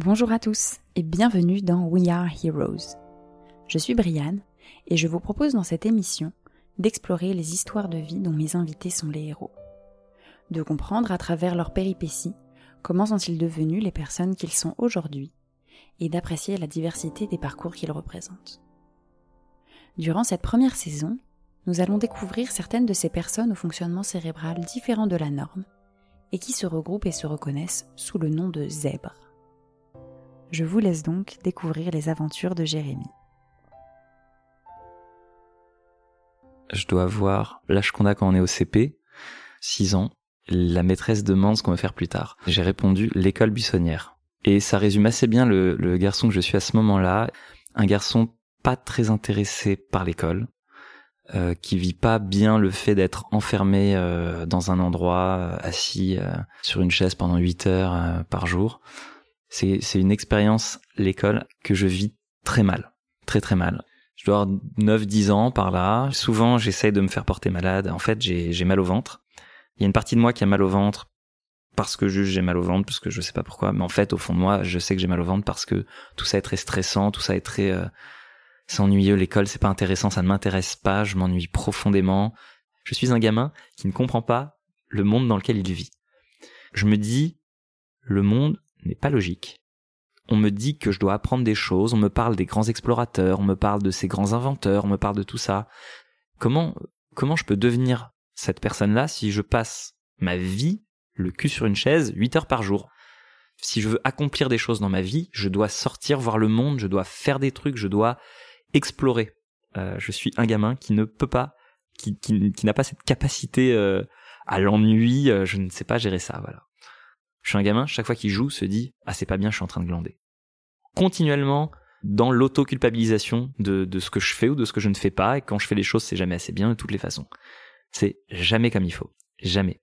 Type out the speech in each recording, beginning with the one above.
Bonjour à tous et bienvenue dans We Are Heroes. Je suis Brianne et je vous propose dans cette émission d'explorer les histoires de vie dont mes invités sont les héros. De comprendre à travers leurs péripéties comment sont-ils devenus les personnes qu'ils sont aujourd'hui et d'apprécier la diversité des parcours qu'ils représentent. Durant cette première saison, nous allons découvrir certaines de ces personnes au fonctionnement cérébral différent de la norme et qui se regroupent et se reconnaissent sous le nom de zèbres. Je vous laisse donc découvrir les aventures de Jérémy. Je dois avoir l'âge qu'on a quand on est au CP, 6 ans. La maîtresse demande ce qu'on va faire plus tard. J'ai répondu l'école buissonnière. Et ça résume assez bien le, le garçon que je suis à ce moment-là. Un garçon pas très intéressé par l'école, euh, qui vit pas bien le fait d'être enfermé euh, dans un endroit, euh, assis sur une chaise pendant 8 heures par jour. C'est, c'est une expérience, l'école, que je vis très mal, très très mal. Je dois avoir 9-10 ans par là. Souvent, j'essaye de me faire porter malade. En fait, j'ai, j'ai mal au ventre. Il y a une partie de moi qui a mal au ventre parce que juste j'ai mal au ventre, parce que je sais pas pourquoi. Mais en fait, au fond de moi, je sais que j'ai mal au ventre parce que tout ça est très stressant, tout ça est très c'est ennuyeux, l'école c'est pas intéressant, ça ne m'intéresse pas, je m'ennuie profondément. Je suis un gamin qui ne comprend pas le monde dans lequel il vit. Je me dis, le monde n'est pas logique. On me dit que je dois apprendre des choses, on me parle des grands explorateurs, on me parle de ces grands inventeurs, on me parle de tout ça. Comment, comment je peux devenir cette personne-là si je passe ma vie le cul sur une chaise 8 heures par jour? Si je veux accomplir des choses dans ma vie, je dois sortir voir le monde, je dois faire des trucs, je dois explorer. Euh, je suis un gamin qui ne peut pas, qui, qui, n'a pas cette capacité euh, à l'ennui, euh, je ne sais pas gérer ça, voilà. Je suis un gamin, chaque fois qu'il joue, se dit ah c'est pas bien, je suis en train de glander. Continuellement dans l'auto-culpabilisation de, de ce que je fais ou de ce que je ne fais pas, et quand je fais les choses, c'est jamais assez bien de toutes les façons. C'est jamais comme il faut, jamais.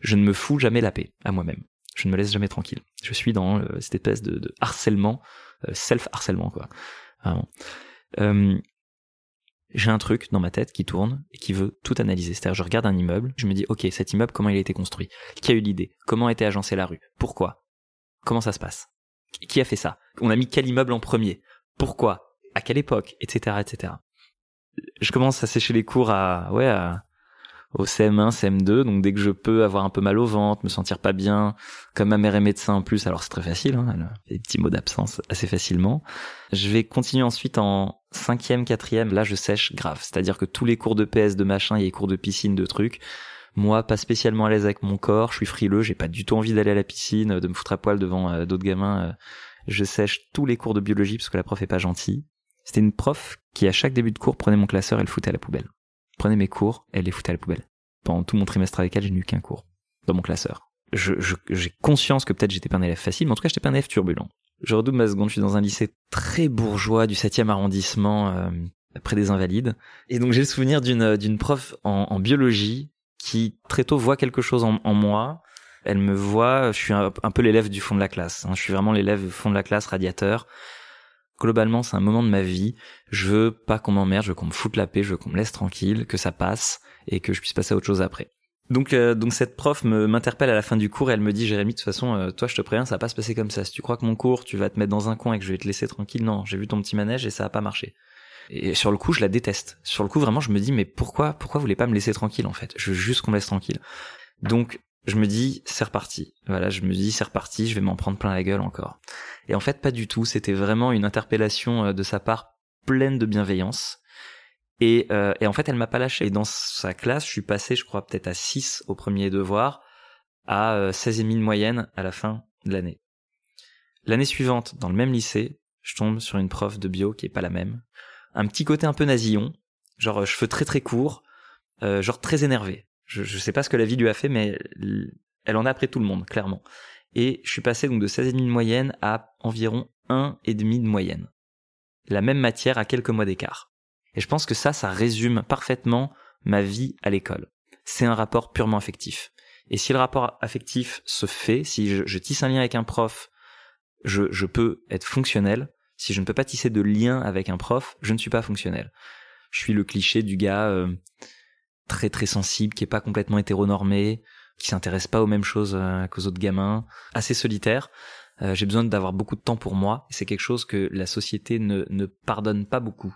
Je ne me fous jamais la paix à moi-même. Je ne me laisse jamais tranquille. Je suis dans cette espèce de, harcèlement, self-harcèlement quoi. Euh, j'ai un truc dans ma tête qui tourne et qui veut tout analyser. C'est-à-dire, je regarde un immeuble, je me dis, ok, cet immeuble, comment il a été construit? Qui a eu l'idée? Comment a été agencée la rue? Pourquoi? Comment ça se passe? Qui a fait ça? On a mis quel immeuble en premier? Pourquoi? À quelle époque? Etc. Etc. Je commence à sécher les cours à, ouais, à, au CM1, CM2, donc dès que je peux avoir un peu mal au ventre, me sentir pas bien, comme ma mère est médecin en plus, alors c'est très facile, hein, elle des petits mots d'absence assez facilement. Je vais continuer ensuite en cinquième, quatrième, là je sèche grave, c'est-à-dire que tous les cours de PS, de machin, il y a les cours de piscine, de trucs. Moi, pas spécialement à l'aise avec mon corps, je suis frileux, j'ai pas du tout envie d'aller à la piscine, de me foutre à poil devant euh, d'autres gamins. Euh. je sèche tous les cours de biologie parce que la prof est pas gentille. C'était une prof qui à chaque début de cours prenait mon classeur et le foutait à la poubelle prenais mes cours, elle les foutait à la poubelle. Pendant tout mon trimestre avec elle, j'ai eu qu'un cours dans mon classeur. j'ai je, conscience que peut-être j'étais pas un élève facile, mais en tout cas j'étais pas un élève turbulent. Je redouble ma seconde, je suis dans un lycée très bourgeois du 7e arrondissement, euh, près des Invalides. Et donc j'ai le souvenir d'une d'une prof en, en, biologie qui très tôt voit quelque chose en, en moi. Elle me voit, je suis un, peu l'élève du fond de la classe. Hein. Je suis vraiment l'élève fond de la classe, radiateur globalement, c'est un moment de ma vie. Je veux pas qu'on m'emmerde, je veux qu'on me foute la paix, je veux qu'on me laisse tranquille, que ça passe et que je puisse passer à autre chose après. Donc, euh, donc cette prof m'interpelle à la fin du cours et elle me dit Jérémy, de toute façon, euh, toi je te préviens, ça va pas se passer comme ça. Si tu crois que mon cours, tu vas te mettre dans un coin et que je vais te laisser tranquille, non, j'ai vu ton petit manège et ça a pas marché. Et sur le coup, je la déteste. Sur le coup, vraiment, je me dis mais pourquoi, pourquoi vous voulez pas me laisser tranquille en fait? Je veux juste qu'on me laisse tranquille. Donc je me dis c'est reparti. Voilà, je me dis c'est reparti, je vais m'en prendre plein la gueule encore. Et en fait pas du tout, c'était vraiment une interpellation euh, de sa part pleine de bienveillance. Et, euh, et en fait elle m'a pas lâché. Et dans sa classe, je suis passé je crois peut-être à 6 au premier devoir, à euh, 16,5 de moyenne à la fin de l'année. L'année suivante, dans le même lycée, je tombe sur une prof de bio qui est pas la même. Un petit côté un peu nasillon, genre cheveux très très courts, euh, genre très énervé. Je, je sais pas ce que la vie lui a fait, mais elle en a après tout le monde, clairement. Et je suis passé donc de 16,5 de moyenne à environ 1,5 de moyenne. La même matière à quelques mois d'écart. Et je pense que ça, ça résume parfaitement ma vie à l'école. C'est un rapport purement affectif. Et si le rapport affectif se fait, si je, tisse un lien avec un prof, je, je, peux être fonctionnel. Si je ne peux pas tisser de lien avec un prof, je ne suis pas fonctionnel. Je suis le cliché du gars euh, très très sensible, qui est pas complètement hétéronormé, qui s'intéresse pas aux mêmes choses euh, qu'aux autres gamins, assez solitaire. Euh, j'ai besoin d'avoir beaucoup de temps pour moi. C'est quelque chose que la société ne, ne pardonne pas beaucoup.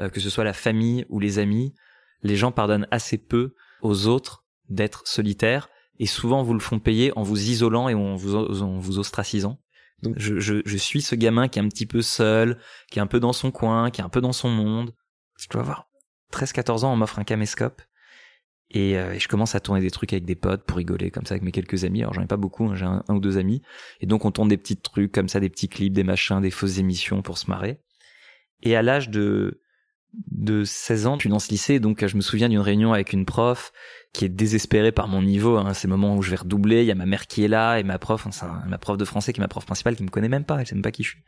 Euh, que ce soit la famille ou les amis, les gens pardonnent assez peu aux autres d'être solitaires et souvent vous le font payer en vous isolant et en vous, en vous ostracisant. Donc je, je, je, suis ce gamin qui est un petit peu seul, qui est un peu dans son coin, qui est un peu dans son monde. Je dois avoir 13-14 ans, on m'offre un caméscope euh, et, je commence à tourner des trucs avec des potes pour rigoler comme ça avec mes quelques amis. Alors j'en ai pas beaucoup, hein, j'ai un, ou deux amis. Et donc on tourne des petits trucs comme ça, des petits clips, des machins, des fausses émissions pour se marrer. Et à l'âge de de 16 ans, je suis dans ce lycée, donc je me souviens d'une réunion avec une prof qui est désespérée par mon niveau. Hein, ces moments où je vais redoubler, il y a ma mère qui est là et ma prof, enfin, ma prof de français qui est ma prof principale, qui me connaît même pas, elle sait même pas qui je suis.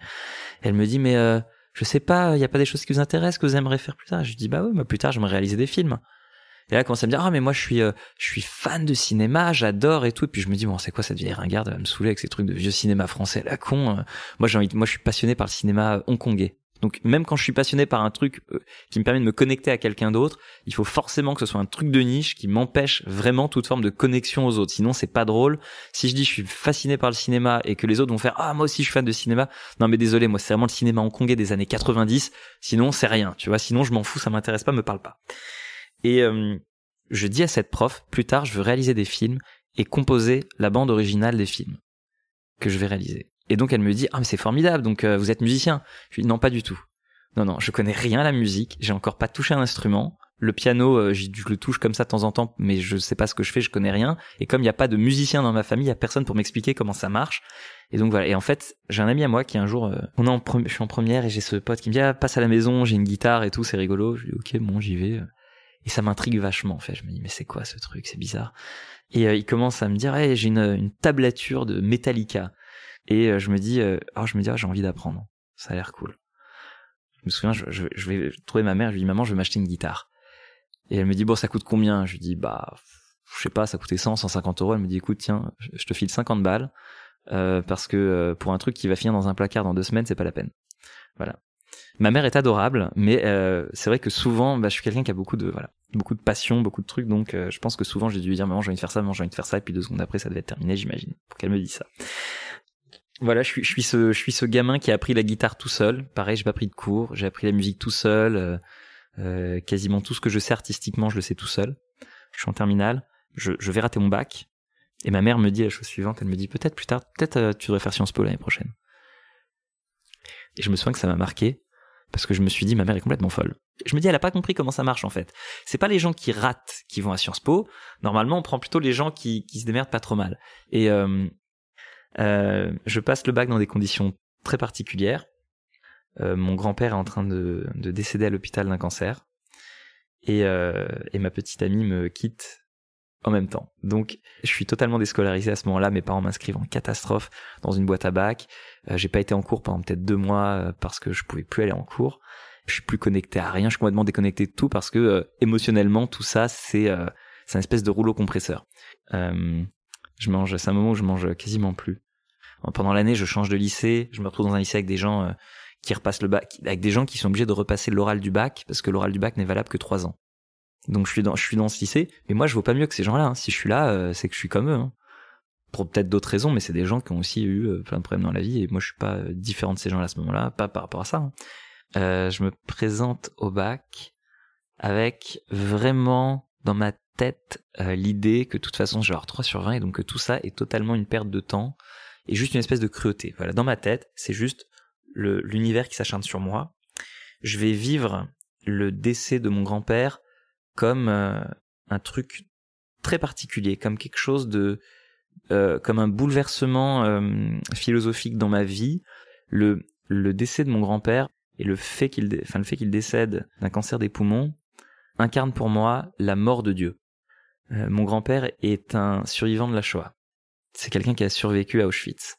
elle me dit mais euh, je sais pas, il y a pas des choses qui vous intéressent que vous aimeriez faire plus tard? je dis bah oui, moi plus tard j'aimerais réaliser des films. Et là, elle commence à me dire, ah, mais moi, je suis, euh, je suis fan de cinéma, j'adore et tout. Et puis je me dis, bon, c'est quoi cette vieille ringarde? Elle va me saouler avec ces trucs de vieux cinéma français, la con. Euh. Moi, j'ai envie, moi, je suis passionné par le cinéma hongkongais. Donc, même quand je suis passionné par un truc euh, qui me permet de me connecter à quelqu'un d'autre, il faut forcément que ce soit un truc de niche qui m'empêche vraiment toute forme de connexion aux autres. Sinon, c'est pas drôle. Si je dis je suis fasciné par le cinéma et que les autres vont faire ah moi aussi je suis fan de cinéma, non mais désolé, moi c'est vraiment le cinéma hongkongais des années 90. Sinon, c'est rien. Tu vois, sinon je m'en fous, ça m'intéresse pas, me parle pas. Et euh, je dis à cette prof, plus tard, je veux réaliser des films et composer la bande originale des films que je vais réaliser. Et donc elle me dit, ah mais c'est formidable, donc euh, vous êtes musicien. Je dis, non pas du tout. Non, non, je connais rien à la musique, j'ai encore pas touché un instrument. Le piano, euh, je le touche comme ça de temps en temps, mais je sais pas ce que je fais, je connais rien. Et comme il n'y a pas de musicien dans ma famille, il y a personne pour m'expliquer comment ça marche. Et donc voilà. Et en fait, j'ai un ami à moi qui un jour, on est en je suis en première et j'ai ce pote qui me dit, ah, passe à la maison, j'ai une guitare et tout, c'est rigolo. Je dis, ok, bon, j'y vais. Et ça m'intrigue vachement, en fait. Je me dis, mais c'est quoi ce truc? C'est bizarre. Et euh, il commence à me dire, hey, j'ai une, une, tablature de Metallica. Et euh, je me dis, euh, oh, je me dis, oh, j'ai envie d'apprendre. Ça a l'air cool. Je me souviens, je, je, je, vais trouver ma mère, je lui dis, maman, je vais m'acheter une guitare. Et elle me dit, bon, ça coûte combien? Je lui dis, bah, je sais pas, ça coûtait 100, 150 euros. Elle me dit, écoute, tiens, je te file 50 balles. Euh, parce que pour un truc qui va finir dans un placard dans deux semaines, c'est pas la peine. Voilà. Ma mère est adorable, mais euh, c'est vrai que souvent, bah, je suis quelqu'un qui a beaucoup de voilà, beaucoup de passion, beaucoup de trucs, donc euh, je pense que souvent j'ai dû lui dire maman j'ai envie de faire ça, maman j'ai envie de faire ça, et puis deux secondes après ça devait être terminé, j'imagine, pour qu'elle me dise ça. Voilà, je suis, je suis ce, je suis ce gamin qui a appris la guitare tout seul. Pareil, j'ai pas pris de cours, j'ai appris la musique tout seul. Euh, euh, quasiment tout ce que je sais artistiquement, je le sais tout seul. Je suis en terminale, je, je vais rater mon bac, et ma mère me dit la chose suivante, elle me dit peut-être plus tard, peut-être tu devrais faire Sciences Po l'année prochaine. Et je me souviens que ça m'a marqué parce que je me suis dit ma mère est complètement folle. Je me dis elle a pas compris comment ça marche en fait. C'est pas les gens qui ratent qui vont à Sciences Po. Normalement on prend plutôt les gens qui, qui se démerdent pas trop mal. Et euh, euh, je passe le bac dans des conditions très particulières. Euh, mon grand-père est en train de, de décéder à l'hôpital d'un cancer. Et, et ma petite amie me quitte en même temps. Donc, je suis totalement déscolarisé à ce moment-là. Mes parents m'inscrivent en catastrophe dans une boîte à bac. Euh, j'ai pas été en cours pendant peut-être deux mois euh, parce que je pouvais plus aller en cours. Je suis plus connecté à rien. Je suis complètement déconnecté de tout parce que euh, émotionnellement, tout ça, c'est c'est une espèce de rouleau compresseur. je mange. C'est un moment où je mange quasiment plus. Pendant l'année, je change de lycée. Je me retrouve dans un lycée avec des gens qui repassent le bac, avec des gens qui sont obligés de repasser l'oral du bac parce que l'oral du bac n'est valable que trois ans. Donc je suis dans, je suis dans ce lycée, mais moi je vaux pas mieux que ces gens-là. Hein. Si je suis là, euh, c'est que je suis comme eux. Hein. Pour peut-être d'autres raisons, mais c'est des gens qui ont aussi eu euh, plein de problèmes dans la vie, et moi je suis pas euh, différent de ces gens-là à ce moment-là, pas par rapport à ça. Hein. je me présente au bac avec vraiment dans ma tête l'idée que de toute façon je vais avoir 3 sur 20 et donc que tout ça est totalement une perte de temps et juste une espèce de cruauté. Voilà, dans ma tête, c'est juste l'univers qui s'acharne sur moi. Je vais vivre le décès de mon grand-père comme euh, un truc très particulier, comme quelque chose de, euh, comme un bouleversement euh, philosophique dans ma vie. Le, le décès de mon grand-père et le fait qu'il, enfin le fait qu'il décède d'un cancer des poumons incarne pour moi la mort de Dieu. mon grand-père est un survivant de la Shoah. C'est quelqu'un qui a survécu à Auschwitz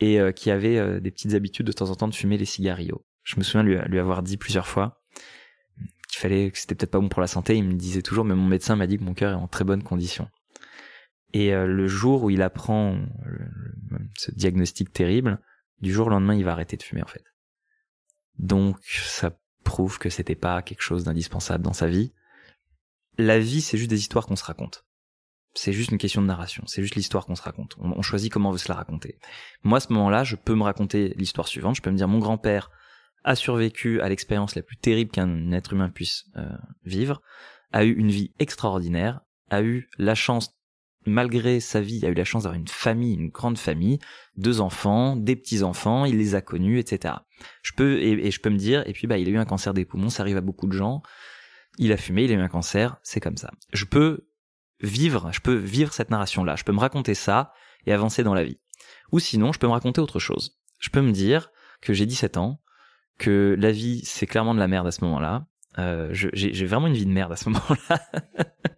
et qui avait des petites habitudes de temps en temps de fumer les cigarios. Je me souviens lui, lui avoir dit plusieurs fois qu'il fallait que c'était peut-être pas bon pour la santé. Il me disait toujours, mais mon médecin m'a dit que mon cœur est en très bonne condition. Et euh, le jour où il apprend ce diagnostic terrible, du jour au lendemain, il va arrêter de fumer en fait. Donc ça prouve que c'était pas quelque chose d'indispensable dans sa vie. La vie, c'est juste des histoires qu'on se raconte. C'est juste une question de narration. C'est juste l'histoire qu'on se raconte. On, on, choisit comment on veut se la raconter. Moi, à ce moment-là, je peux me raconter l'histoire suivante. Je peux me dire, mon grand-père a survécu à l'expérience la plus terrible qu'un être humain puisse euh, vivre, a eu une vie extraordinaire, a eu la chance, malgré sa vie, a eu la chance d'avoir une famille, une grande famille, deux enfants, des petits-enfants, il les a connus, etc. Je peux, et, je peux me dire, et puis bah, il a eu un cancer des poumons, ça arrive à beaucoup de gens, il a fumé, il a eu un cancer, c'est comme ça. Je peux vivre, je peux vivre cette narration-là, je peux me raconter ça et avancer dans la vie. Ou sinon, je peux me raconter autre chose. Je peux me dire que j'ai 17 ans, que la vie c'est clairement de la merde à ce moment-là. Euh, j'ai vraiment une vie de merde à ce moment-là.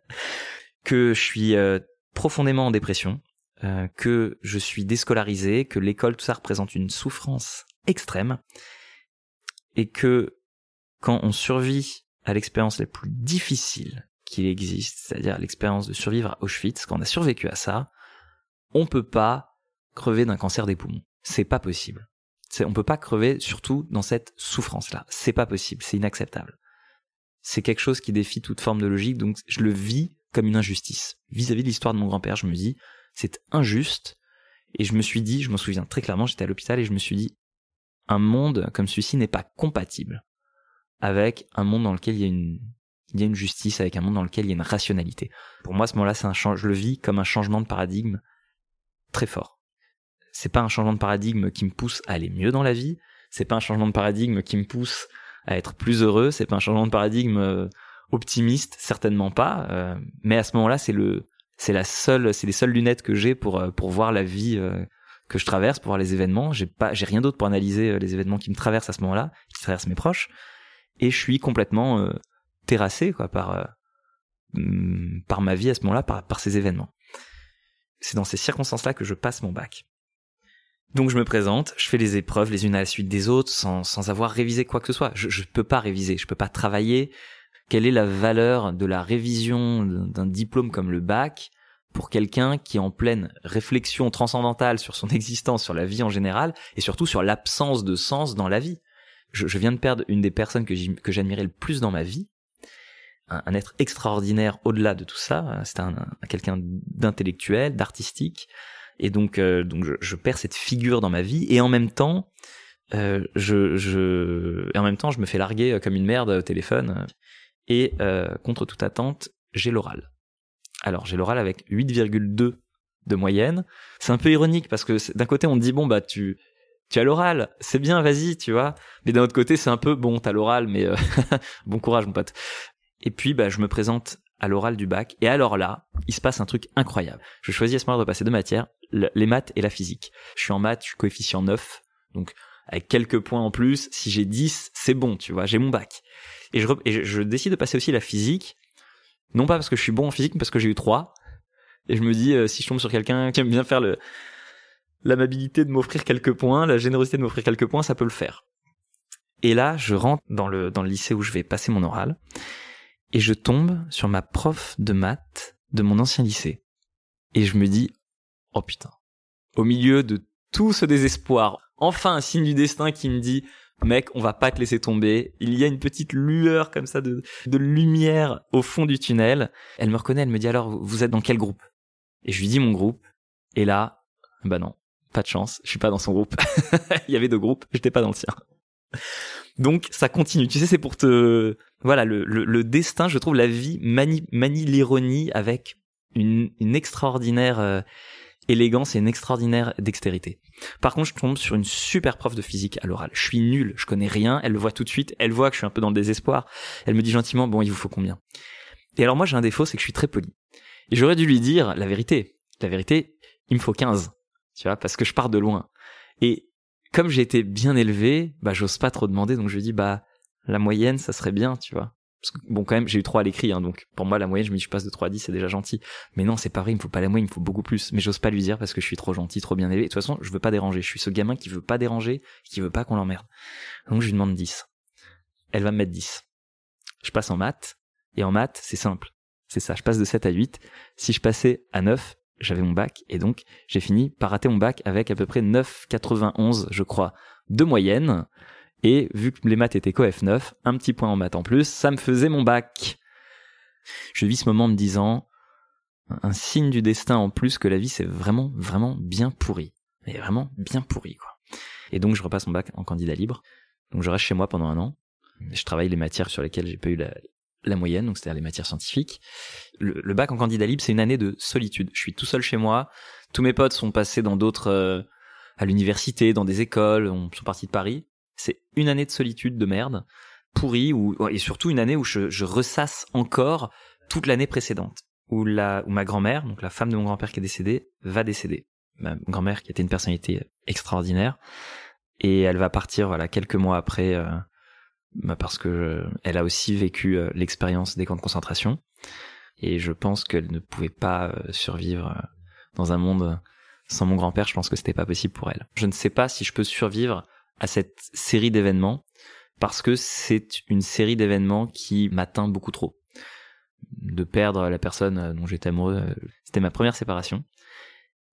que je suis euh, profondément en dépression, euh, que je suis déscolarisé, que l'école tout ça représente une souffrance extrême, et que quand on survit à l'expérience la plus difficile qu'il existe, c'est-à-dire l'expérience de survivre à Auschwitz, quand on a survécu à ça, on peut pas crever d'un cancer des poumons. C'est pas possible. On peut pas crever, surtout dans cette souffrance-là. C'est pas possible, c'est inacceptable. C'est quelque chose qui défie toute forme de logique, donc je le vis comme une injustice. Vis-à-vis de l'histoire de mon grand-père, je me dis, c'est injuste, et je me suis dit, je me souviens très clairement, j'étais à l'hôpital et je me suis dit, un monde comme celui-ci n'est pas compatible avec un monde dans lequel il y a une, justice, avec un monde dans lequel il y a une rationalité. Pour moi, ce moment-là, c'est un je le vis comme un changement de paradigme très fort c'est pas un changement de paradigme qui me pousse à aller mieux dans la vie, c'est pas un changement de paradigme qui me pousse à être plus heureux, c'est pas un changement de paradigme euh, optimiste, certainement pas, euh, mais à ce moment-là, c'est le c'est la seule c'est les seules lunettes que j'ai pour euh, pour voir la vie que je traverse, pour voir les événements, j'ai pas j'ai rien d'autre pour analyser les événements qui me traversent à ce moment-là, qui traversent mes proches et je suis complètement terrassé quoi par mm, par ma vie à ce moment-là par par ces événements. C'est dans ces circonstances-là que je passe mon bac. Donc je me présente, je fais les épreuves les unes à la suite des autres sans, avoir révisé quoi que ce soit. Je, je peux pas réviser, je peux pas travailler. Quelle est la valeur de la révision d'un diplôme comme le bac pour quelqu'un qui est en pleine réflexion transcendantale sur son existence, sur la vie en général, et surtout sur l'absence de sens dans la vie? Je, viens de perdre une des personnes que j'admirais le plus dans ma vie, un, être extraordinaire au-delà de tout ça. Un, un, quelqu'un d'intellectuel, d'artistique, et donc euh, donc je, je, perds cette figure dans ma vie et en même temps euh, je je en même temps je me fais larguer euh, comme une merde au téléphone et euh, contre toute attente j'ai l'oral alors j'ai l'oral avec 8,2 de moyenne c'est un peu ironique parce que d'un côté on dit bon bah tu tu as l'oral, c'est bien, vas-y, tu vois. Mais d'un autre côté, c'est un peu bon, t'as l'oral, mais euh, bon courage, mon pote. Et puis, bah, je me présente à l'oral du bac. Et alors là, il se passe un truc incroyable. Je choisis à ce moment de passer deux matières les maths et la physique. Je suis en maths, je suis coefficient 9, donc avec quelques points en plus, si j'ai 10, c'est bon, tu vois, j'ai mon bac. Et je, décide de passer aussi la physique, non pas parce que je suis bon en physique, mais parce que j'ai eu 3. Et je me dis, euh, si je tombe sur quelqu'un qui aime bien faire le l'amabilité de m'offrir quelques points, la générosité de m'offrir quelques points, ça peut le faire. Et là, je rentre dans le lycée où je vais passer mon oral, et je tombe sur ma prof de maths de mon ancien lycée. Et je me dis, oh putain. Au milieu de tout ce désespoir, enfin un signe du destin qui me dit, mec, on va pas te laisser tomber. Il y a une petite lueur comme ça de, lumière au fond du tunnel. Elle me reconnaît, elle me dit alors, vous êtes dans quel groupe? Et je lui dis mon groupe. Et là, bah non, pas de chance, je suis pas dans son groupe. Il y avait deux groupes, j'étais pas dans le sien. Donc ça continue. Tu sais, c'est pour te, voilà, le, le, destin, je trouve la vie manie, manie l'ironie avec une, une extraordinaire euh, élégance et une extraordinaire dextérité. Par contre, je tombe sur une super prof de physique à l'oral. Je suis nul, je connais rien, elle le voit tout de suite, elle voit que je suis un peu dans le désespoir. Elle me dit gentiment, bon, il vous faut combien? Et alors moi, j'ai un défaut, c'est que je suis très poli. Et j'aurais dû lui dire la vérité. La vérité, il me faut 15. Tu vois, parce que je pars de loin. Et comme j'ai été bien élevé, bah, j'ose pas trop demander, donc je lui dis, bah, la moyenne, ça serait bien, tu vois bon, quand même, j'ai eu 3 à l'écrit, hein, donc pour moi, la moyenne, je me dis, je passe de 3 à 10, c'est déjà gentil. Mais non, c'est pas vrai, il me faut pas la moyenne, il me faut beaucoup plus. Mais j'ose pas lui dire parce que je suis trop gentil, trop bien élevé. De toute façon, je veux pas déranger. Je suis ce gamin qui veut pas déranger, qui veut pas qu'on l'emmerde. Donc je lui demande 10. Elle va me mettre 10. Je passe en maths, et en maths, c'est simple. C'est ça, je passe de 7 à 8. Si je passais à 9, j'avais mon bac, et donc j'ai fini par rater mon bac avec à peu près 9,91, je crois, de moyenne. Et vu que les maths étaient coef 9, un petit point en maths en plus, ça me faisais mon bac. Je vis ce moment en me disant, un signe du destin en plus que la vie c'est vraiment vraiment bien pourri. Mais vraiment bien pourri quoi. Et donc je repasse mon bac en candidat libre. Donc je reste chez moi pendant un an. Je travaille les matières sur lesquelles j'ai pas eu la, la moyenne, donc c'est-à-dire les matières scientifiques. Le, bac en candidat libre, c'est une année de solitude. Je suis tout seul chez moi. Tous mes potes sont passés dans d'autres, euh, à l'université, dans des écoles, on sont partis de Paris. C'est une année de solitude de merde, pourrie, ou, et surtout une année où je, je ressasse encore toute l'année précédente, où, la, où ma grand-mère, donc la femme de mon grand-père qui est décédée, va décéder. Ma grand-mère qui était une personnalité extraordinaire, et elle va partir voilà quelques mois après euh, parce que elle a aussi vécu euh, l'expérience des camps de concentration et je pense qu'elle ne pouvait pas euh, survivre dans un monde sans mon grand-père. Je pense que c'était pas possible pour elle. Je ne sais pas si je peux survivre à cette série d'événements parce que c'est une série d'événements qui m'atteint beaucoup trop. De perdre la personne dont j'étais amoureux, c'était ma première séparation.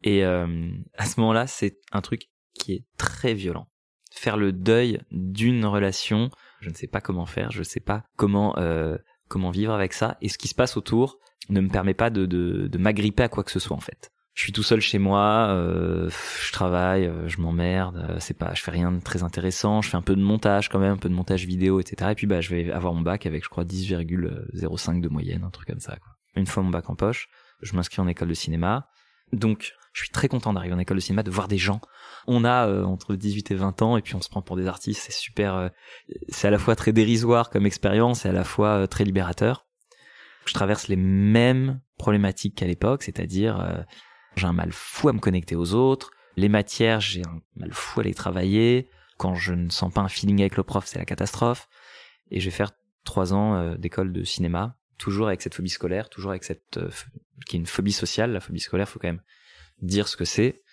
Et à ce moment-là, c'est un truc qui est très violent faire le deuil d'une relation. Je ne sais pas comment faire, je ne sais pas comment euh, comment vivre avec ça. Et ce qui se passe autour ne me permet pas de, de, de m'agripper à quoi que ce soit en fait. Je suis tout seul chez moi, euh, je travaille, euh, je m'emmerde, c'est pas, je fais rien de très intéressant, je fais un peu de montage quand même, un peu de montage vidéo, etc. Et puis bah je vais avoir mon bac avec je crois 10,05 de moyenne, un truc comme ça. Une fois mon bac en poche, je m'inscris en école de cinéma. Donc je suis très content d'arriver en école de cinéma, de voir des gens. On a euh, entre 18 et 20 ans et puis on se prend pour des artistes. C'est super. Euh, c'est à la fois très dérisoire comme expérience et à la fois euh, très libérateur. Je traverse les mêmes problématiques qu'à l'époque, c'est-à-dire j'ai un mal fou à me connecter aux autres. Les matières, j'ai un mal fou à les travailler. Quand je ne sens pas un feeling avec le prof, c'est la catastrophe. Et je vais faire trois ans d'école de cinéma, toujours avec cette phobie scolaire, toujours avec cette qui est une phobie sociale. La phobie scolaire, faut quand même dire ce que c'est.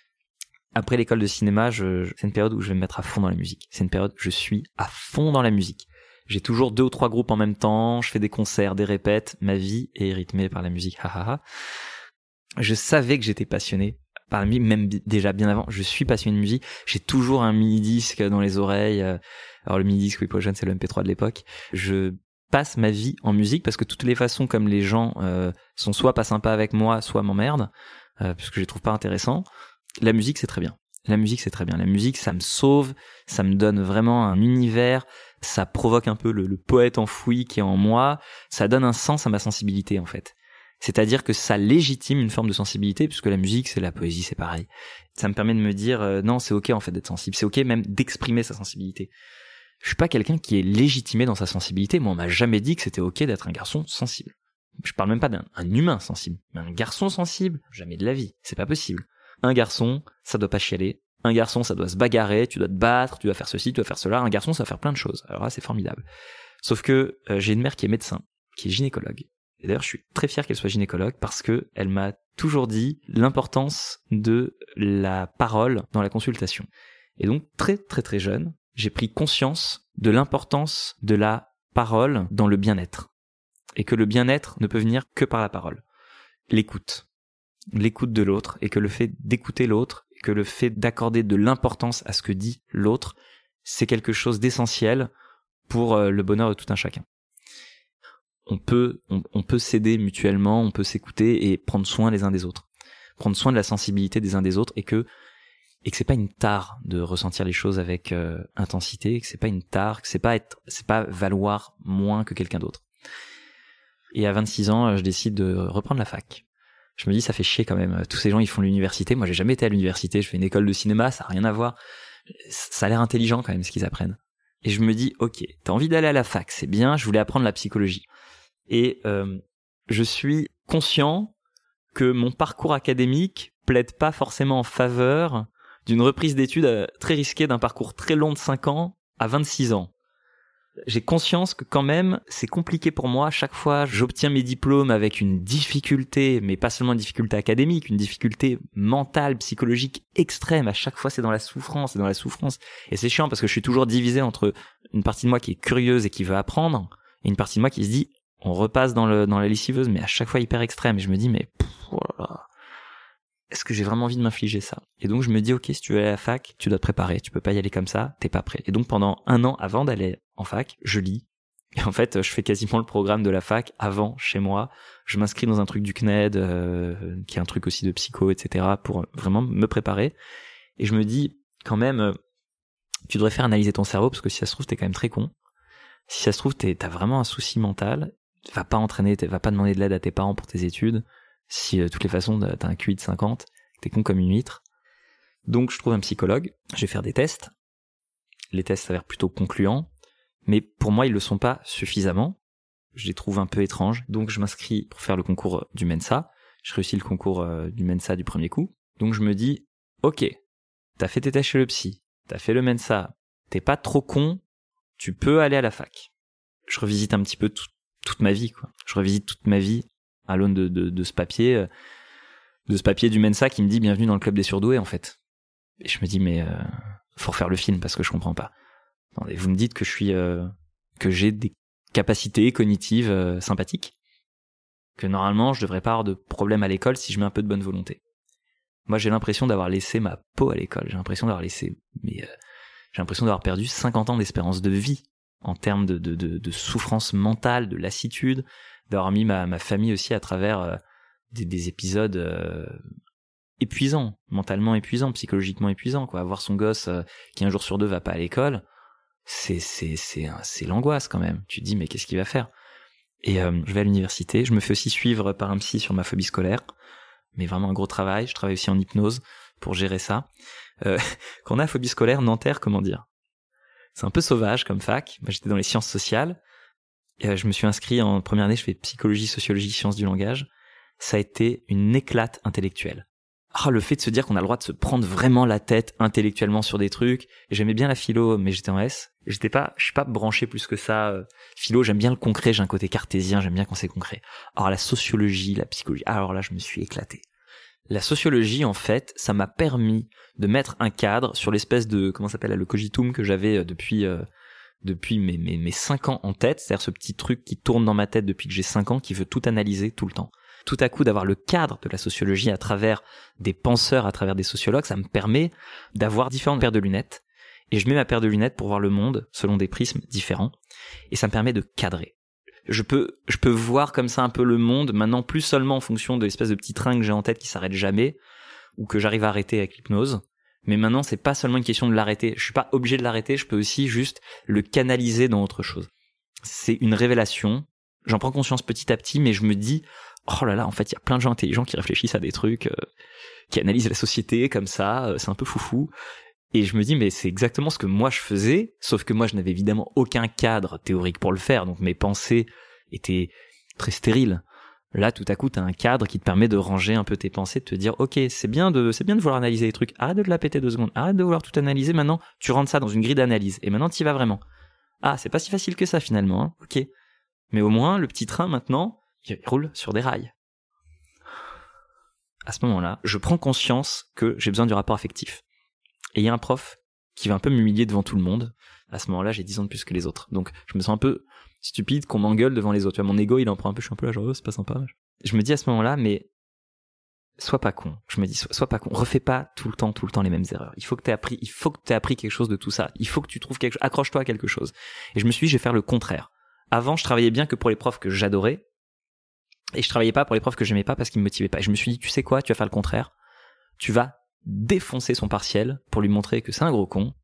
Après l'école de cinéma, je, c'est une période où je vais me mettre à fond dans la musique. C'est une période où je suis à fond dans la musique. J'ai toujours deux ou trois groupes en même temps, je fais des concerts, des répètes, ma vie est rythmée par la musique. je savais que j'étais passionné par la musique, même déjà bien avant. Je suis passionné de musique. J'ai toujours un mini-disque dans les oreilles. Alors le mini-disque, oui, pour jeune, c'est le MP3 de l'époque. Je passe ma vie en musique parce que toutes les façons comme les gens euh, sont soit pas sympas avec moi, soit m'emmerdent, euh, parce que je les trouve pas intéressants. La musique, c'est très bien. La musique, c'est très bien. La musique, ça me sauve, ça me donne vraiment un univers, ça provoque un peu le, poète enfoui qui est en moi, ça donne un sens à ma sensibilité en fait. C'est-à-dire que ça légitime une forme de sensibilité, puisque la musique, c'est la poésie, c'est pareil. Ça me permet de me dire, euh, non, c'est ok en fait d'être sensible, c'est ok même d'exprimer sa sensibilité. Je suis pas quelqu'un qui est légitimé dans sa sensibilité. Moi, on m'a jamais dit que c'était ok d'être un garçon sensible. Je parle même pas d'un humain sensible, mais un garçon sensible, jamais de la vie, c'est pas possible. Un garçon, ça doit pas chialer. Un garçon, ça doit se bagarrer, tu dois te battre, tu dois faire ceci, tu dois faire cela. Un garçon, ça doit faire plein de choses. Alors là, c'est formidable. Sauf que euh, j'ai une mère qui est médecin, qui est gynécologue. Et d'ailleurs, je suis très fier qu'elle soit gynécologue parce que elle m'a toujours dit l'importance de la parole dans la consultation. Et donc, très très très jeune, j'ai pris conscience de l'importance de la parole dans le bien-être et que le bien-être ne peut venir que par la parole. L'écoute. L'écoute de l'autre et que le fait d'écouter l'autre, que le fait d'accorder de l'importance à ce que dit l'autre, c'est quelque chose d'essentiel pour euh, le bonheur de tout un chacun. On peut, on, peut s'aider mutuellement, on peut s'écouter et prendre soin les uns des autres. Prendre soin de la sensibilité des uns des autres et que et que c'est pas une tare de ressentir les choses avec euh, intensité, que c'est pas une tare, que c'est pas être, c'est pas valoir moins que quelqu'un d'autre. Et à 26 ans, je décide de reprendre la fac. Je me dis, ça fait chier quand même. Tous ces gens, ils font l'université. Moi, j'ai jamais été à l'université. Je fais une école de cinéma, ça a rien à voir. Ça a l'air intelligent quand même ce qu'ils apprennent. Et je me dis, ok, t'as envie d'aller à la fac, c'est bien. Je voulais apprendre la psychologie. Et euh, je suis conscient que mon parcours académique plaide pas forcément en faveur d'une reprise d'études euh, très risquée d'un parcours très long de 5 ans à 26 ans j'ai conscience que quand même c'est compliqué pour moi. chaque fois, j'obtiens mes diplômes avec une difficulté, mais pas seulement une difficulté académique, une difficulté mentale, psychologique extrême. À chaque fois, c'est dans la souffrance, c'est dans la souffrance. Et c'est chiant parce que je suis toujours divisé entre une partie de moi qui est curieuse et qui veut apprendre, et une partie de moi qui se dit, on repasse dans le dans la lessiveuse, mais à chaque fois hyper extrême. Et je me dis, mais oh est-ce que j'ai vraiment envie de m'infliger ça? Et donc je me dis ok si tu veux aller à la fac, tu dois te préparer, tu peux pas y aller comme ça, t'es pas prêt. Et donc pendant un an avant d'aller en fac, je lis Et en fait, je fais quasiment le programme de la fac avant chez moi. Je m'inscris dans un truc du CNED, euh, qui est un truc aussi de psycho, etc., pour vraiment me préparer. Et je me dis, quand même, euh, tu devrais faire analyser ton cerveau, parce que si ça se trouve, t'es quand même très con. Si ça se trouve, t'as vraiment un souci mental. Va pas entraîner, va pas demander de l'aide à tes parents pour tes études. Si, de toutes les façons, t'as un QI de 50, t'es con comme une huître. Donc, je trouve un psychologue. Je vais faire des tests. Les tests s'avèrent plutôt concluants mais pour moi ils le sont pas suffisamment. Je les trouve un peu étranges, donc je m'inscris pour faire le concours du Mensa. Je réussis le concours euh, du Mensa du premier coup, donc je me dis, ok, t'as fait tes tests chez le psy, t'as fait le Mensa, t'es pas trop con, tu peux aller à la fac. Je revisite un petit peu toute ma vie, quoi. Je revisite toute ma vie à l'aune de, ce papier, euh, de ce papier du Mensa qui me dit bienvenue dans le club des surdoués, en fait. Et je me dis, mais euh, faut refaire le film parce que je comprends pas vous me dites que euh, j'ai des capacités cognitives sympathiques, que normalement je devrais pas avoir de problème à l'école si je mets un peu de bonne volonté. Moi, j'ai l'impression d'avoir laissé ma peau à l'école. J'ai l'impression d'avoir laissé, mais j'ai l'impression d'avoir perdu 50 ans d'espérance de vie en termes de, de, souffrance mentale, de lassitude, d'avoir mis ma, ma famille aussi à travers des, des, épisodes épuisants, mentalement épuisants, psychologiquement épuisants. Quoi, avoir son gosse qui un jour sur deux va pas à l'école, c'est c'est l'angoisse quand même. Tu te dis mais qu'est-ce qu'il va faire? Et euh, je vais à l'université, je me fais aussi suivre par un psy sur ma phobie scolaire, mais vraiment un gros travail. Je travaille aussi en hypnose pour gérer ça. Euh, quand on a phobie scolaire, Nanterre, comment dire? C'est un peu sauvage comme fac. J'étais dans les sciences sociales. Euh, je me suis inscrit en première année, je fais psychologie, sociologie, sciences du langage. Ça a été une éclate intellectuelle ah, le fait de se dire qu'on a le droit de se prendre vraiment la tête intellectuellement sur des trucs. J'aimais bien la philo, mais j'étais en S. J'étais pas, je suis pas branché plus que ça. Euh, philo, j'aime bien le concret, j'ai un côté cartésien, j'aime bien quand c'est concret. Alors la sociologie, la psychologie, alors là, je me suis éclaté. La sociologie, en fait, ça m'a permis de mettre un cadre sur l'espèce de, comment s'appelle, le cogitum que j'avais euh, depuis, euh, depuis mes, mes, mes 5 ans en tête, c'est-à-dire ce petit truc qui tourne dans ma tête depuis que j'ai 5 ans, qui veut tout analyser tout le temps tout à coup d'avoir le cadre de la sociologie à travers des penseurs, à travers des sociologues, ça me permet d'avoir différentes paires de lunettes. Et je mets ma paire de lunettes pour voir le monde selon des prismes différents. Et ça me permet de cadrer. Je peux, je peux voir comme ça un peu le monde, maintenant plus seulement en fonction de l'espèce de petit train que j'ai en tête qui s'arrête jamais, ou que j'arrive à arrêter avec l'hypnose. Mais maintenant, c'est pas seulement une question de l'arrêter. Je suis pas obligé de l'arrêter, je peux aussi juste le canaliser dans autre chose. C'est une révélation. J'en prends conscience petit à petit, mais je me dis, oh là là, en fait, il y a plein de gens intelligents qui réfléchissent à des trucs, euh, qui analysent la société comme ça, euh, c'est un peu foufou. Et je me dis, mais c'est exactement ce que moi je faisais, sauf que moi je n'avais évidemment aucun cadre théorique pour le faire, donc mes pensées étaient très stériles. Là, tout à coup, t'as un cadre qui te permet de ranger un peu tes pensées, de te dire, ok, c'est bien de, c'est bien de vouloir analyser les trucs, arrête de la péter deux secondes, arrête de vouloir tout analyser, maintenant, tu rentres ça dans une grille d'analyse, et maintenant, t'y vas vraiment. Ah, c'est pas si facile que ça, finalement, hein. ok. Mais au moins, le petit train, maintenant, il roule sur des rails. À ce moment-là, je prends conscience que j'ai besoin du rapport affectif. Et il y a un prof qui va un peu m'humilier devant tout le monde. À ce moment-là, j'ai 10 ans de plus que les autres. Donc, je me sens un peu stupide qu'on m'engueule devant les autres. Tu vois, mon ego, il en prend un peu, je suis un peu là, genre, oh, c'est pas sympa. Je me dis à ce moment-là, mais sois pas con. Je me dis, sois, pas con. Refais pas tout le temps, tout le temps les mêmes erreurs. Il faut que tu appris, il faut que tu appris quelque chose de tout ça. Il faut que tu trouves quelque chose, accroche-toi à quelque chose. Et je me suis dit, je vais faire le contraire. Avant, je travaillais bien que pour les profs que j'adorais. Et je travaillais pas pour les profs que j'aimais pas parce qu'ils me motivaient pas. Et je me suis dit, tu sais quoi, tu vas faire le contraire. Tu vas défoncer son partiel pour lui montrer que c'est un gros con.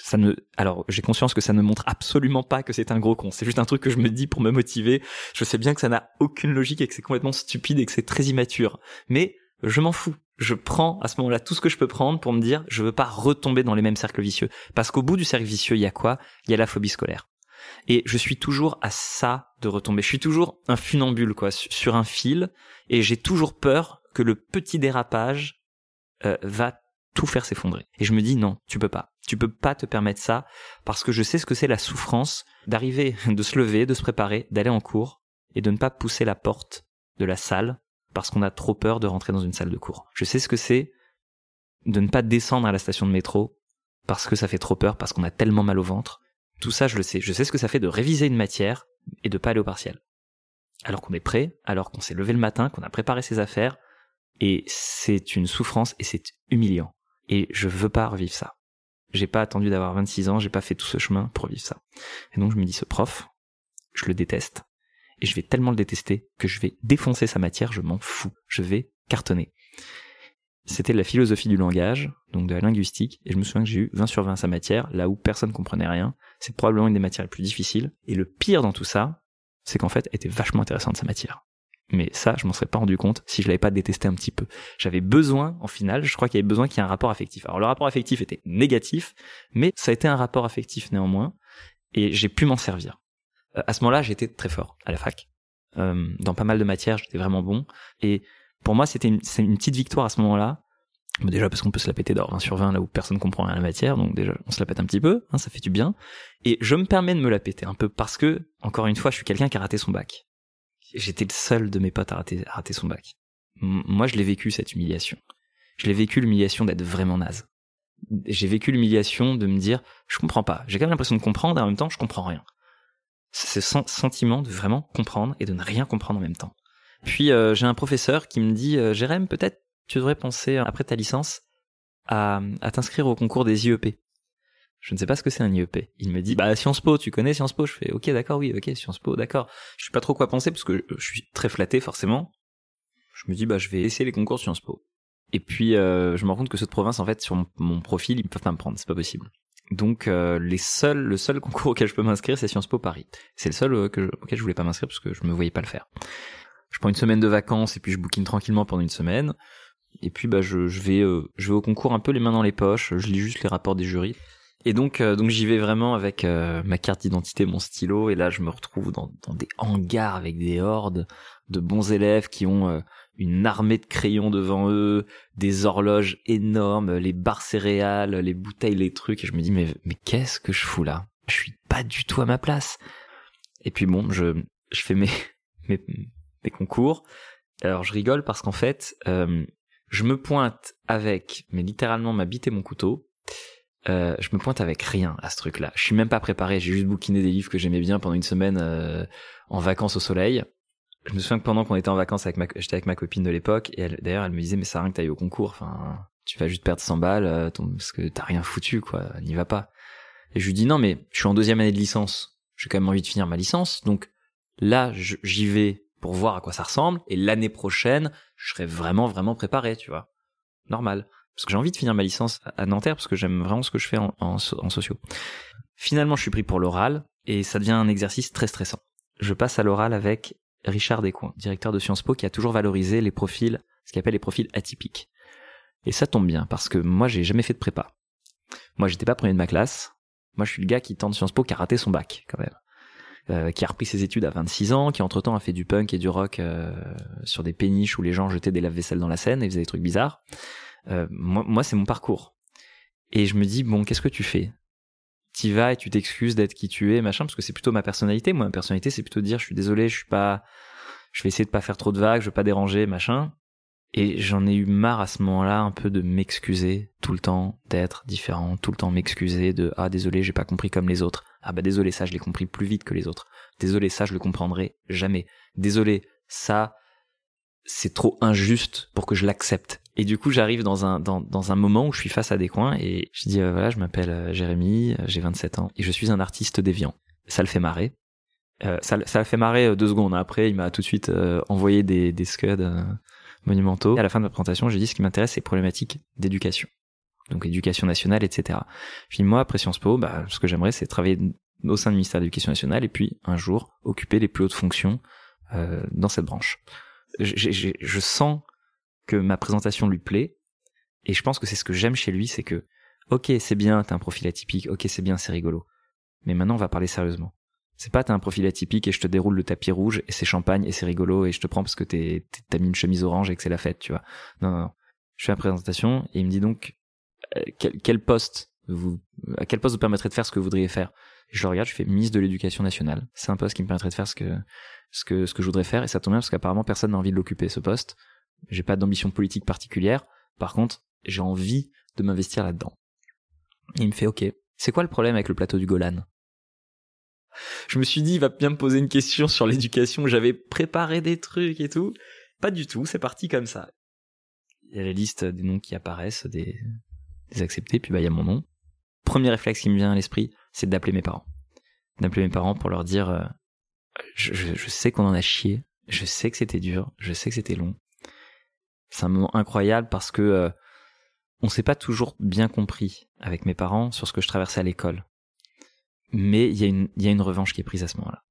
Ça ne, alors, j'ai conscience que ça ne montre absolument pas que c'est un gros con. C'est juste un truc que je me dis pour me motiver. Je sais bien que ça n'a aucune logique et que c'est complètement stupide et que c'est très immature. Mais je m'en fous. Je prends à ce moment-là tout ce que je peux prendre pour me dire, je veux pas retomber dans les mêmes cercles vicieux. Parce qu'au bout du cercle vicieux, il y a quoi? Il y a la phobie scolaire. Et je suis toujours à ça de retomber. Je suis toujours un funambule, quoi, sur un fil. Et j'ai toujours peur que le petit dérapage euh, va tout faire s'effondrer. Et je me dis non, tu peux pas. Tu peux pas te permettre ça parce que je sais ce que c'est la souffrance d'arriver, de se lever, de se préparer, d'aller en cours et de ne pas pousser la porte de la salle parce qu'on a trop peur de rentrer dans une salle de cours. Je sais ce que c'est de ne pas descendre à la station de métro parce que ça fait trop peur, parce qu'on a tellement mal au ventre, tout ça, je le sais. Je sais ce que ça fait de réviser une matière et de pas aller au partiel. Alors qu'on est prêt, alors qu'on s'est levé le matin, qu'on a préparé ses affaires, et c'est une souffrance et c'est humiliant. Et je veux pas revivre ça. j'ai pas attendu d'avoir 26 ans, j'ai pas fait tout ce chemin pour vivre ça. Et donc je me dis ce prof, je le déteste et je vais tellement le détester que je vais défoncer sa matière, je m'en fous, je vais cartonner. C'était la philosophie du langage, donc de la linguistique, et je me souviens que j'ai eu 20 sur 20 sa matière, là où personne comprenait rien. C'est probablement une des matières les plus difficiles. Et le pire dans tout ça, c'est qu'en fait, elle était vachement intéressante sa matière. Mais ça, je m'en serais pas rendu compte si je l'avais pas détesté un petit peu. J'avais besoin, en final, je crois qu'il y avait besoin qu'il y ait un rapport affectif. Alors le rapport affectif était négatif, mais ça a été un rapport affectif néanmoins, et j'ai pu m'en servir. Euh, à ce moment-là, j'étais très fort à la fac. Euh, dans pas mal de matières, j'étais vraiment bon. Et pour moi, c'était une, une, petite victoire à ce moment-là. déjà parce qu'on peut se la péter d'or 20 sur 20 là où personne comprend rien à la matière, donc déjà on se la pète un petit peu, hein, ça fait du bien. Et je me permets de me la péter un peu parce que, encore une fois, je suis quelqu'un qui a raté son bac. J'étais le seul de mes potes à rater, son bac. moi, je l'ai vécu cette humiliation. Je l'ai vécu l'humiliation d'être vraiment naze. J'ai vécu l'humiliation de me dire, je comprends pas. J'ai quand même l'impression de comprendre et en même temps, je comprends rien. C'est ce sentiment de vraiment comprendre et de ne rien comprendre en même temps. Puis euh, j'ai un professeur qui me dit euh, Jérém, peut-être tu devrais penser après ta licence à, à t'inscrire au concours des IEP. Je ne sais pas ce que c'est un IEP. Il me dit bah Sciences Po, tu connais Sciences Po? Je fais OK, d'accord, oui, OK, Sciences Po, d'accord. Je sais pas trop quoi penser parce que je suis très flatté forcément. Je me dis bah je vais essayer les concours Sciences Po. Et puis euh, je me rends compte que ceux de province en fait sur mon, profil, ils peuvent pas me prendre, c'est pas possible. Donc euh, les seuls, le seul concours auquel je peux m'inscrire, c'est Sciences Po Paris. C'est le seul euh, que auquel je voulais pas m'inscrire parce que je me voyais pas le faire je prends une semaine de vacances et puis je bouquine tranquillement pendant une semaine. Et puis bah je, je vais euh, je vais au concours un peu les mains dans les poches, je lis juste les rapports des jurys. Et donc euh, donc j'y vais vraiment avec euh, ma carte d'identité, mon stylo et là je me retrouve dans, des hangars avec des hordes de bons élèves qui ont une armée de crayons devant eux, des horloges énormes, les barres céréales, les bouteilles, les trucs et je me dis mais mais qu'est-ce que je fous là? Je suis pas du tout à ma place. Et puis bon, je je fais mes mes des concours. Alors je rigole parce qu'en fait, euh, je me pointe avec, mais littéralement ma bite et mon couteau. Euh, je me pointe avec rien à ce truc-là. Je suis même pas préparé. J'ai juste bouquiné des livres que j'aimais bien pendant une semaine euh, en vacances au soleil. Je me souviens que pendant qu'on était en vacances avec ma, j'étais avec ma copine de l'époque et d'ailleurs elle me disait mais ça rien que t'ailles au concours. Enfin, tu vas juste perdre 100 balles parce que t'as rien foutu quoi. N'y va pas. Et je lui dis non mais je suis en deuxième année de licence. J'ai quand même envie de finir ma licence donc là j'y vais pour voir à quoi ça ressemble. Et l'année prochaine, je serai vraiment, vraiment préparé, tu vois. Normal. Parce que j'ai envie de finir ma licence à Nanterre, parce que j'aime vraiment ce que je fais en, en, sociaux. Finalement, je suis pris pour l'oral, et ça devient un exercice très stressant. Je passe à l'oral avec Richard Descoings, directeur de Sciences Po, qui a toujours valorisé les profils, ce qu'il appelle les profils atypiques. Et ça tombe bien, parce que moi, j'ai jamais fait de prépa. Moi, j'étais pas premier de ma classe. Moi, je suis le gars qui tente Sciences Po, qui a raté son bac, quand même. Euh, qui a repris ses études à 26 ans, qui entre-temps a fait du punk et du rock euh, sur des péniches où les gens jetaient des lave-vaisselle dans la Seine et faisaient des trucs bizarres. Euh, moi, c'est mon parcours. Et je me dis, bon, qu'est-ce que tu fais? T'y vas et tu t'excuses d'être qui tu es, machin, parce que c'est plutôt ma personnalité. Moi, ma personnalité, c'est plutôt de dire, je suis désolé, je suis pas... Je vais essayer de pas faire trop de vagues, je veux pas déranger, machin. Et j'en ai eu marre à ce moment-là un peu de m'excuser tout le temps, d'être différent, tout le temps m'excuser de ah désolé j'ai pas compris comme les autres, ah bah désolé ça je l'ai compris plus vite que les autres, désolé ça je le comprendrai jamais, désolé ça c'est trop injuste pour que je l'accepte. Et du coup j'arrive dans un dans, dans un moment où je suis face à des coins et je dis euh, voilà je m'appelle euh, Jérémy, euh, j'ai 27 ans et je suis un artiste déviant. Ça le fait marrer. ça, ça le fait marrer deux secondes. Après il m'a tout de suite envoyé des des scuds monumentaux. à la fin de ma présentation, j'ai dit ce qui m'intéresse, c'est les problématiques d'éducation. Donc éducation nationale, etc. Puis moi, après Sciences Po, bah, ce que j'aimerais, c'est travailler au sein du ministère de l'Éducation nationale et puis un jour occuper les plus hautes fonctions euh, dans cette branche. Je sens que ma présentation lui plaît et je pense que c'est ce que j'aime chez lui, c'est que ok c'est bien, t'as un profil atypique, ok c'est bien, c'est rigolo, mais maintenant on va parler sérieusement. C'est pas t'as un profil atypique et je te déroule le tapis rouge et c'est champagne et c'est rigolo et je te prends parce que t'as mis une chemise orange et que c'est la fête, tu vois. Non, non, non. Je fais la présentation et il me dit donc euh, quel, poste vous, à quel poste vous permettrait de faire ce que vous voudriez faire? Je le regarde, je fais ministre de l'éducation nationale. C'est un poste qui me permettrait de faire ce que, ce que, ce que je voudrais faire et ça tombe bien parce qu'apparemment personne n'a envie de l'occuper ce poste. J'ai pas d'ambition politique particulière. Par contre, j'ai envie de m'investir là-dedans. il me fait OK. C'est quoi le problème avec le plateau du Golan? Je me suis dit, il va bien me poser une question sur l'éducation. J'avais préparé des trucs et tout. Pas du tout, c'est parti comme ça. Il y a la liste des noms qui apparaissent, des, des acceptés, puis bah il y a mon nom. premier réflexe qui me vient à l'esprit, c'est d'appeler mes parents. D'appeler mes parents pour leur dire, euh, je, sais qu'on en a chié, je sais que c'était dur, je sais que c'était long. C'est un moment incroyable parce que euh, on s'est pas toujours bien compris avec mes parents sur ce que je traversais à l'école. Mais il y, a une, y a une revanche qui est prise à ce moment-là.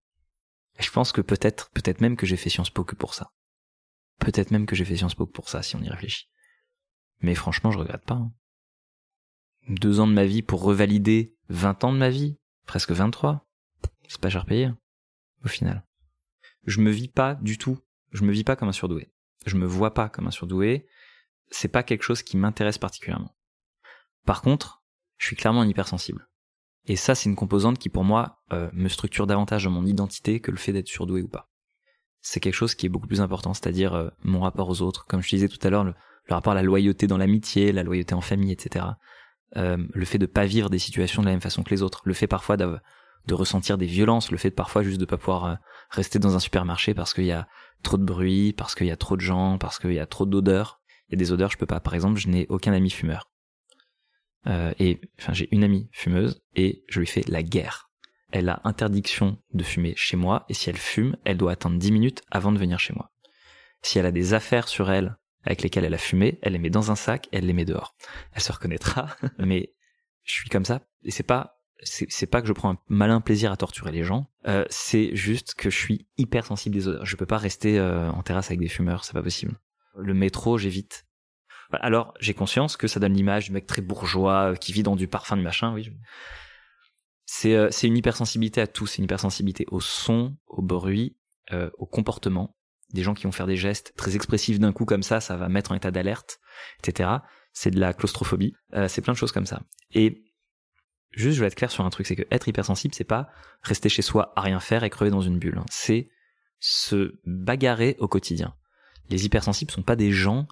Je pense que peut-être, peut-être même que j'ai fait Sciences Po que pour ça. Peut-être même que j'ai fait Sciences Po que pour ça, si on y réfléchit. Mais franchement, je regrette pas. Hein. Deux ans de ma vie pour revalider 20 ans de ma vie, presque 23. C'est pas cher payé, hein, au final. Je me vis pas du tout. Je me vis pas comme un surdoué. Je me vois pas comme un surdoué. C'est pas quelque chose qui m'intéresse particulièrement. Par contre, je suis clairement un hypersensible. Et ça, c'est une composante qui, pour moi, euh, me structure davantage dans mon identité que le fait d'être surdoué ou pas. C'est quelque chose qui est beaucoup plus important, c'est-à-dire euh, mon rapport aux autres. Comme je disais tout à l'heure, le, rapport à la loyauté dans l'amitié, la loyauté en famille, etc. Euh, le fait de pas vivre des situations de la même façon que les autres, le fait parfois de, ressentir des violences, le fait parfois juste de pas pouvoir rester dans un supermarché parce qu'il y a trop de bruit, parce qu'il y a trop de gens, parce qu'il y a trop d'odeurs. Il y a des odeurs, je peux pas. Par exemple, je n'ai aucun ami fumeur. Euh, et enfin, j'ai une amie fumeuse et je lui fais la guerre. Elle a interdiction de fumer chez moi et si elle fume, elle doit attendre 10 minutes avant de venir chez moi. Si elle a des affaires sur elle avec lesquelles elle a fumé, elle les met dans un sac elle les met dehors. Elle se reconnaîtra, mais je suis comme ça et c'est pas c'est pas que je prends un malin plaisir à torturer les gens, euh, c'est juste que je suis hyper sensible des odeurs. Je peux pas rester euh, en terrasse avec des fumeurs, c'est pas possible. Le métro, j'évite. Alors, j'ai conscience que ça donne l'image du mec très bourgeois euh, qui vit dans du parfum du machin, oui. C'est euh, une hypersensibilité à tout, c'est une hypersensibilité au son, au bruit, au comportement. Des gens qui vont faire des gestes très expressifs d'un coup comme ça, ça va mettre en état d'alerte, etc. C'est de la claustrophobie, euh, c'est plein de choses comme ça. Et juste, je vais être clair sur un truc, c'est que être hypersensible, c'est pas rester chez soi à rien faire et crever dans une bulle. Hein. C'est se bagarrer au quotidien. Les hypersensibles sont pas des gens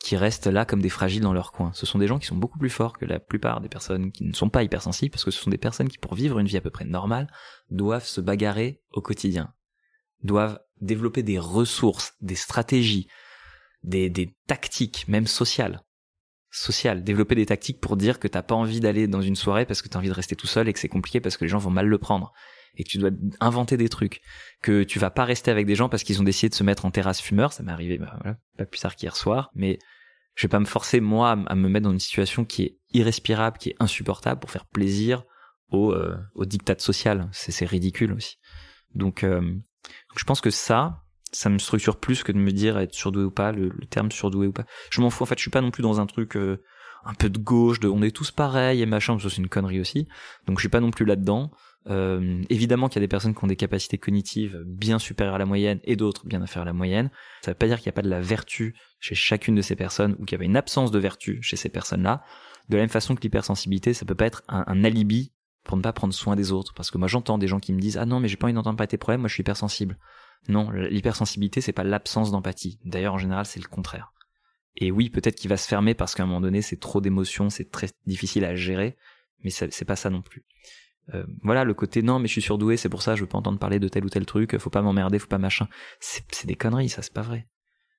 qui restent là comme des fragiles dans leur coin. Ce sont des gens qui sont beaucoup plus forts que la plupart des personnes qui ne sont pas hypersensibles, parce que ce sont des personnes qui, pour vivre une vie à peu près normale, doivent se bagarrer au quotidien, doivent développer des ressources, des stratégies, des, des tactiques, même sociales. Sociales, développer des tactiques pour dire que t'as pas envie d'aller dans une soirée parce que t'as envie de rester tout seul et que c'est compliqué parce que les gens vont mal le prendre. Et que tu dois inventer des trucs, que tu vas pas rester avec des gens parce qu'ils ont décidé de se mettre en terrasse fumeur, ça m'est arrivé bah, voilà, pas plus tard qu'hier soir, mais je vais pas me forcer moi à, me mettre dans une situation qui est irrespirable, qui est insupportable pour faire plaisir au, euh, au diktat social, c'est ridicule aussi. Donc, euh, donc je pense que ça, ça me structure plus que de me dire être surdoué ou pas, le, terme surdoué ou pas. Je m'en fous, en fait, je suis pas non plus dans un truc euh, un peu de gauche, de on est tous pareils et machin, parce que c'est une connerie aussi. Donc je suis pas non plus là-dedans. Euh, évidemment qu'il y a des personnes qui ont des capacités cognitives bien supérieures à la moyenne et d'autres bien inférieures à la moyenne. Ça veut pas dire qu'il n'y a pas de la vertu chez chacune de ces personnes ou qu'il y avait une absence de vertu chez ces personnes-là. De la même façon que l'hypersensibilité, ça peut pas être un, alibi pour ne pas prendre soin des autres. Parce que moi j'entends des gens qui me disent ah non mais j'ai pas envie d'entendre pas tes problèmes, moi je suis hypersensible. Non, l'hypersensibilité c'est pas l'absence d'empathie. D'ailleurs en général c'est le contraire. Et oui, peut-être qu'il va se fermer parce qu'à un moment donné c'est trop d'émotions, c'est très difficile à gérer, mais c'est pas ça non plus. Euh, voilà le côté non mais je suis surdoué c'est pour ça je veux pas entendre parler de tel ou tel truc faut pas m'emmerder faut pas machin c'est des conneries ça c'est pas vrai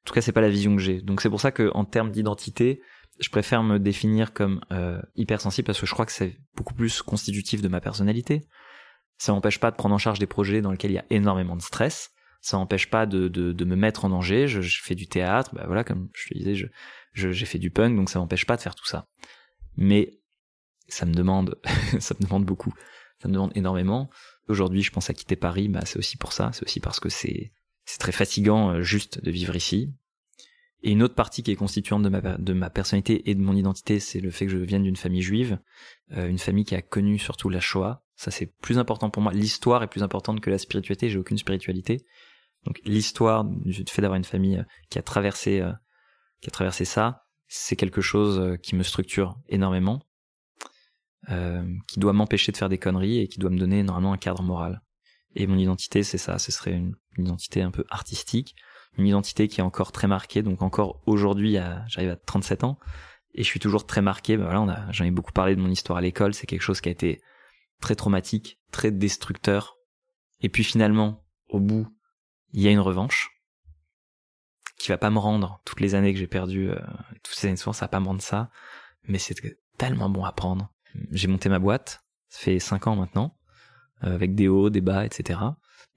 en tout cas c'est pas la vision que j'ai donc c'est pour ça que en termes d'identité je préfère me définir comme euh, hypersensible parce que je crois que c'est beaucoup plus constitutif de ma personnalité. Ça m'empêche pas de prendre en charge des projets dans lesquels il y a énormément de stress. Ça m'empêche pas de, me mettre en danger. Je, fais du théâtre. Bah voilà comme je te disais j'ai fait du punk donc ça m'empêche pas de faire tout ça. Mais ça me demande ça me demande beaucoup. Ça me demande énormément. Aujourd'hui, je pense à quitter Paris, bah, c'est aussi pour ça, c'est aussi parce que c'est c'est très fatigant euh, juste de vivre ici. Et une autre partie qui est constituante de ma, de ma personnalité et de mon identité, c'est le fait que je vienne d'une famille juive, euh, une famille qui a connu surtout la Shoah. Ça, c'est plus important pour moi. L'histoire est plus importante que la spiritualité. J'ai aucune spiritualité. Donc, l'histoire du fait d'avoir une famille euh, qui a traversé, qui a traversé ça, c'est quelque chose qui me structure énormément. Euh, qui doit m'empêcher de faire des conneries et qui doit me donner normalement un cadre moral. Et mon identité, c'est ça, ce serait une, identité un peu artistique, une identité qui est encore très marquée, donc encore aujourd'hui, j'arrive à 37 ans, et je suis toujours très marqué, ben voilà, j'en ai beaucoup parlé de mon histoire à l'école, c'est quelque chose qui a été très traumatique, très destructeur, et puis finalement, au bout, il y a une revanche, qui va pas me rendre. Toutes les années que j'ai perdues, euh, toutes ces années de ça va pas me rendre ça, mais c'est tellement bon à prendre. J'ai monté ma boîte, ça fait cinq ans maintenant, euh, avec des hauts, des bas, etc.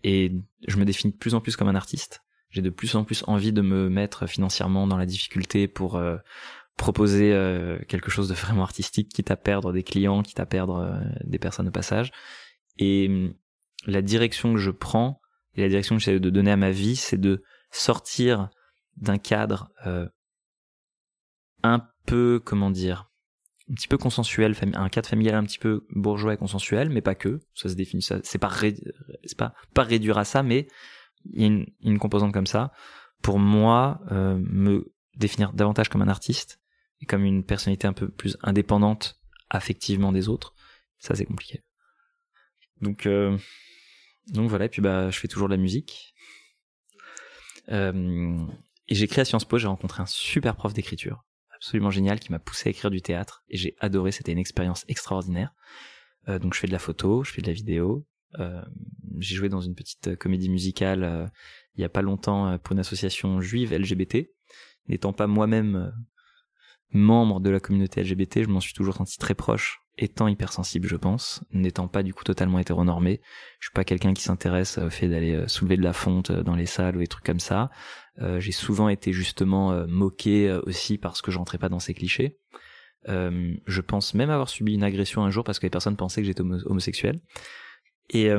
Et je me définis de plus en plus comme un artiste. J'ai de plus en plus envie de me mettre financièrement dans la difficulté pour euh, proposer euh, quelque chose de vraiment artistique, quitte à perdre des clients, quitte à perdre des personnes au passage. Et hum, la direction que je prends et la direction que j'essaie de donner à ma vie, c'est de sortir d'un cadre un peu, comment dire, un petit peu consensuel, un cadre familial un petit peu bourgeois et consensuel, mais pas que. Ça se définit, c'est pas, pas, pas réduire à ça, mais une, une composante comme ça. Pour moi, euh, me définir davantage comme un artiste et comme une personnalité un peu plus indépendante affectivement des autres, ça c'est compliqué. Donc, euh, donc voilà, et puis bah, je fais toujours de la musique. Euh, et j'ai créé à Sciences Po, j'ai rencontré un super prof d'écriture absolument génial qui m'a poussé à écrire du théâtre et j'ai adoré, c'était une expérience extraordinaire. Euh, donc je fais de la photo, je fais de la vidéo. Euh, j'ai joué dans une petite euh, comédie musicale euh, il y a pas longtemps euh, pour une association juive LGBT. N'étant pas moi-même membre de la communauté LGBT, je m'en suis toujours senti très proche étant hypersensible, je pense, n'étant pas du coup totalement hétéronormé. Je suis pas quelqu'un qui s'intéresse au fait d'aller soulever de la fonte dans les salles ou des trucs comme ça. Euh, j'ai souvent été justement euh, moqué euh, aussi parce que j'entrais pas dans ces clichés. je pense même avoir subi une agression un jour parce que les personnes pensaient que j'étais homosexuel. Et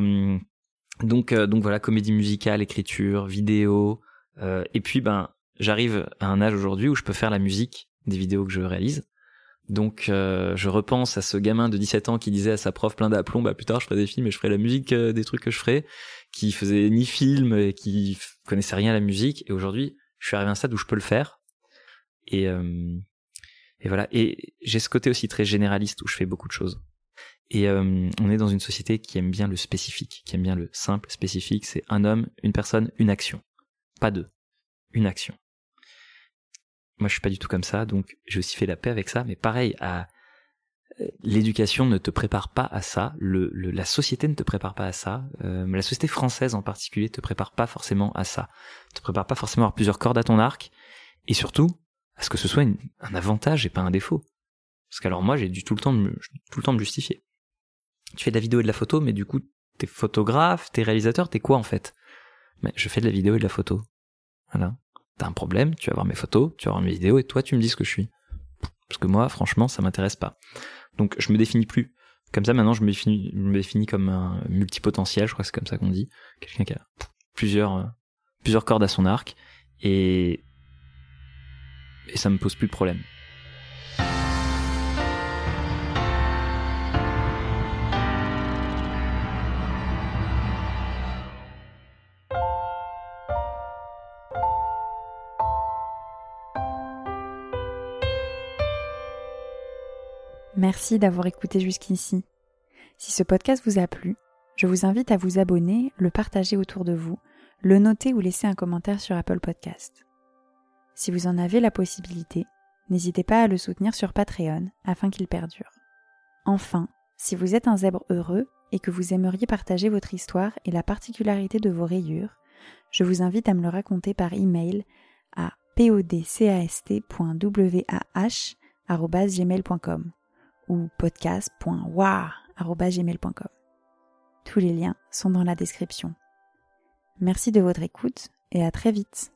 donc, donc voilà, comédie musicale, écriture, vidéo. et puis ben, j'arrive à un âge aujourd'hui où je peux faire la musique des vidéos que je réalise. Donc euh, je repense à ce gamin de 17 ans qui disait à sa prof plein d'aplomb, bah plus tard je ferai des films et je ferai la musique euh, des trucs que je ferai, qui faisait ni film et qui connaissait rien à la musique. Et aujourd'hui, je suis arrivé à un stade où je peux le faire. Et, euh, et voilà. Et j'ai ce côté aussi très généraliste où je fais beaucoup de choses. Et on est dans une société qui aime bien le spécifique, qui aime bien le simple, spécifique. C'est un homme, une personne, une action. Pas deux. Une action. Moi, je suis pas du tout comme ça, donc j'ai aussi fait la paix avec ça. Mais pareil, à euh, l'éducation ne te prépare pas à ça. Le, la société ne te prépare pas à ça. Euh, la société française en particulier te prépare pas forcément à ça. Te prépare pas forcément à avoir plusieurs cordes à ton arc. Et surtout, à ce que ce soit un avantage et pas un défaut. Parce qu'alors moi, j'ai dû tout le temps me, tout le temps me justifier. Tu fais de la vidéo et de la photo, mais du coup, t'es photographe, t'es réalisateur, t'es quoi en fait? Mais je fais de la vidéo et de la photo. Voilà t'as un problème, tu vas voir mes photos, tu vas voir mes vidéos et toi tu me dis ce que je suis. Parce que moi, franchement, ça m'intéresse pas. Donc je me définis plus. Comme ça, maintenant, je me définis, comme un multipotentiel, je crois que c'est comme ça qu'on dit. Quelqu'un qui a plusieurs, euh, plusieurs cordes à son arc. Et, et ça me pose plus de problème. Merci d'avoir écouté jusqu'ici. Si ce podcast vous a plu, je vous invite à vous abonner, le partager autour de vous, le noter ou laisser un commentaire sur Apple Podcast. Si vous en avez la possibilité, n'hésitez pas à le soutenir sur Patreon afin qu'il perdure. Enfin, si vous êtes un zèbre heureux et que vous aimeriez partager votre histoire et la particularité de vos rayures, je vous invite à me le raconter par email à podcast.wah.gmail.com ou podcast.war.gmail.com. Tous les liens sont dans la description. Merci de votre écoute et à très vite.